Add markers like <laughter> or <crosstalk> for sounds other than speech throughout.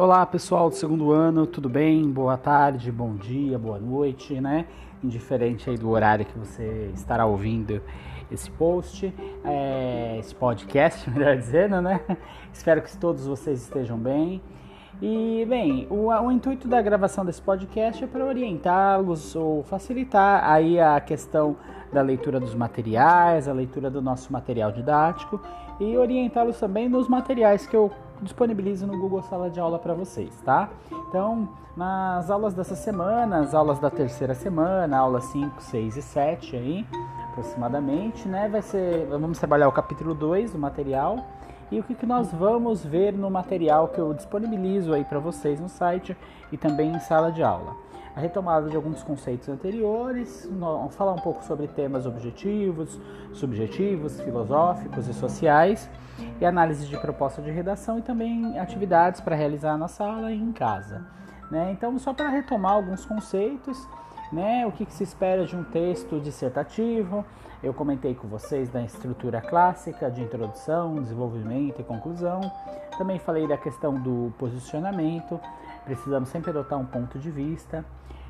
Olá pessoal do segundo ano, tudo bem? Boa tarde, bom dia, boa noite, né? Indiferente aí do horário que você estará ouvindo esse post, é, esse podcast, <laughs> melhor dizendo, né? Espero que todos vocês estejam bem. E, bem, o, o intuito da gravação desse podcast é para orientá-los ou facilitar aí a questão da leitura dos materiais, a leitura do nosso material didático e orientá-los também nos materiais que eu disponibilizo no Google Sala de Aula para vocês, tá? Então, nas aulas dessa semana, as aulas da terceira semana, aulas 5, 6 e 7 aí, aproximadamente, né? Vai ser, vamos trabalhar o capítulo 2 do material e o que, que nós vamos ver no material que eu disponibilizo aí para vocês no site e também em sala de aula. A retomada de alguns conceitos anteriores, falar um pouco sobre temas objetivos, subjetivos, filosóficos e sociais, e análise de proposta de redação e também atividades para realizar na sala e em casa. Né? Então, só para retomar alguns conceitos, né? o que, que se espera de um texto dissertativo, eu comentei com vocês da estrutura clássica de introdução, desenvolvimento e conclusão. Também falei da questão do posicionamento. Precisamos sempre adotar um ponto de vista.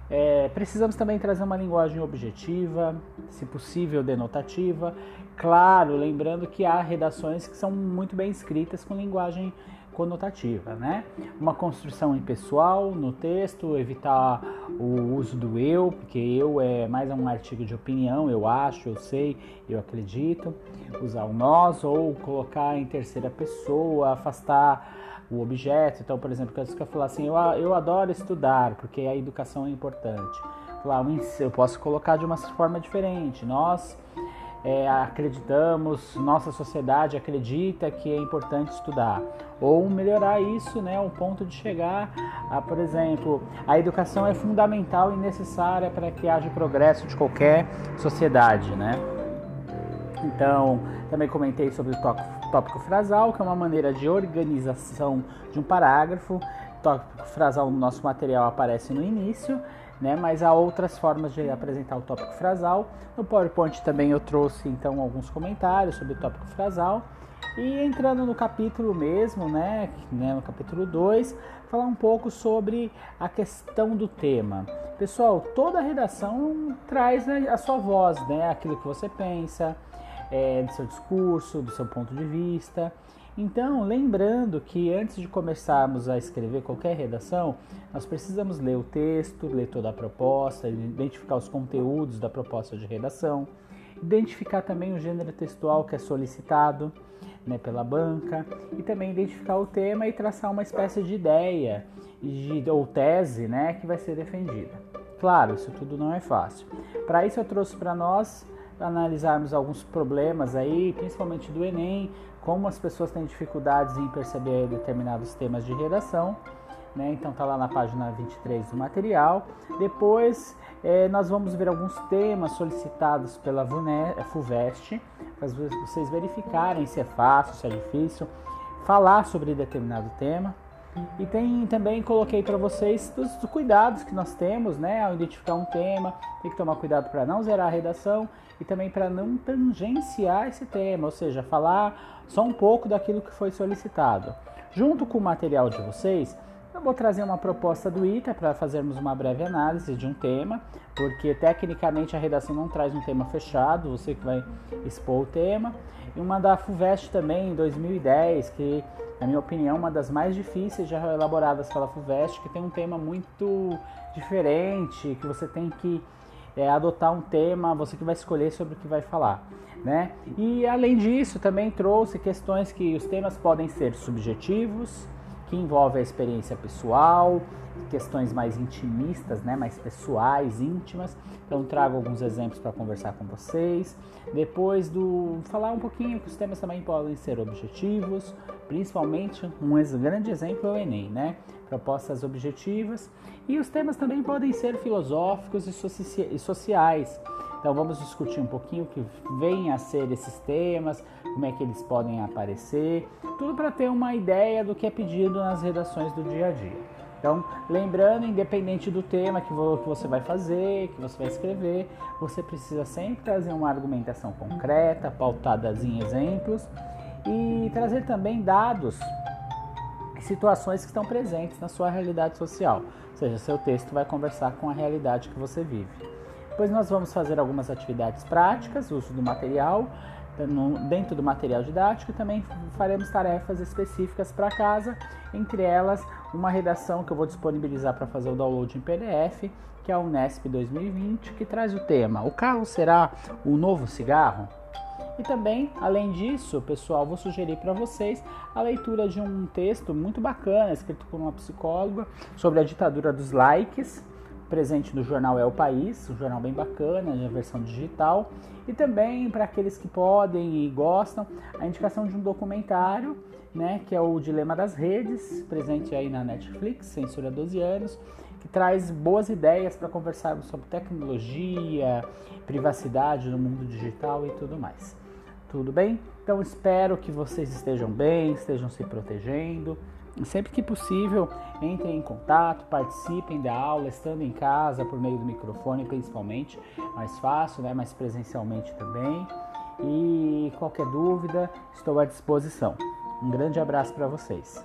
É, precisamos também trazer uma linguagem objetiva, se possível denotativa. Claro, lembrando que há redações que são muito bem escritas com linguagem conotativa, né? Uma construção impessoal no texto, evitar o uso do eu, porque eu é mais um artigo de opinião, eu acho, eu sei, eu acredito. Usar o nós ou colocar em terceira pessoa, afastar o objeto. Então, por exemplo, você falar assim, eu, eu adoro estudar, porque a educação é importante. Falar, eu posso colocar de uma forma diferente. Nós é, acreditamos, nossa sociedade acredita que é importante estudar. Ou melhorar isso, né, ao ponto de chegar a, por exemplo, a educação é fundamental e necessária para que haja progresso de qualquer sociedade, né? Então, também comentei sobre o tópico frasal, que é uma maneira de organização de um parágrafo. Tópico frasal no nosso material aparece no início né? Mas há outras formas de apresentar o tópico frasal. No PowerPoint também eu trouxe então alguns comentários sobre o tópico frasal. E entrando no capítulo mesmo, né, né no capítulo 2, falar um pouco sobre a questão do tema. Pessoal, toda redação traz né, a sua voz, né, aquilo que você pensa, é, do seu discurso, do seu ponto de vista. Então, lembrando que antes de começarmos a escrever qualquer redação, nós precisamos ler o texto, ler toda a proposta, identificar os conteúdos da proposta de redação, identificar também o gênero textual que é solicitado né, pela banca e também identificar o tema e traçar uma espécie de ideia de, ou tese né, que vai ser defendida. Claro, isso tudo não é fácil. Para isso eu trouxe para nós analisarmos alguns problemas aí, principalmente do Enem, como as pessoas têm dificuldades em perceber determinados temas de redação. Né? Então tá lá na página 23 do material. Depois é, nós vamos ver alguns temas solicitados pela FUVEST, para vocês verificarem se é fácil, se é difícil, falar sobre determinado tema. E tem também coloquei para vocês os cuidados que nós temos, né, ao identificar um tema, tem que tomar cuidado para não zerar a redação e também para não tangenciar esse tema, ou seja, falar só um pouco daquilo que foi solicitado. Junto com o material de vocês, eu vou trazer uma proposta do ITA para fazermos uma breve análise de um tema, porque tecnicamente a redação não traz um tema fechado, você que vai expor o tema. E uma da FUVEST também, em 2010, que, na minha opinião, é uma das mais difíceis já elaboradas pela FUVEST, que tem um tema muito diferente, que você tem que é, adotar um tema, você que vai escolher sobre o que vai falar. Né? E além disso, também trouxe questões que os temas podem ser subjetivos, que envolve a experiência pessoal, questões mais intimistas, né, mais pessoais, íntimas. Então trago alguns exemplos para conversar com vocês. Depois do falar um pouquinho que os temas também podem ser objetivos, principalmente um grande exemplo é o ENEM, né? Propostas objetivas. E os temas também podem ser filosóficos e sociais. Então vamos discutir um pouquinho o que vem a ser esses temas, como é que eles podem aparecer, tudo para ter uma ideia do que é pedido nas redações do dia a dia. Então, lembrando, independente do tema que você vai fazer, que você vai escrever, você precisa sempre trazer uma argumentação concreta, pautada em exemplos e trazer também dados situações que estão presentes na sua realidade social. Ou seja, seu texto vai conversar com a realidade que você vive. Depois nós vamos fazer algumas atividades práticas, uso do material, dentro do material didático, também faremos tarefas específicas para casa, entre elas uma redação que eu vou disponibilizar para fazer o download em PDF, que é a Unesp 2020, que traz o tema: O carro será o novo cigarro? E também, além disso, pessoal, vou sugerir para vocês a leitura de um texto muito bacana, escrito por uma psicóloga, sobre a ditadura dos likes, presente no jornal É o País, um jornal bem bacana, na versão digital. E também, para aqueles que podem e gostam, a indicação de um documentário, né, que é o Dilema das Redes, presente aí na Netflix, censura 12 anos, que traz boas ideias para conversarmos sobre tecnologia, privacidade no mundo digital e tudo mais. Tudo bem? Então espero que vocês estejam bem, estejam se protegendo. Sempre que possível, entrem em contato, participem da aula, estando em casa, por meio do microfone principalmente, mais fácil, né? mas presencialmente também. E qualquer dúvida, estou à disposição. Um grande abraço para vocês.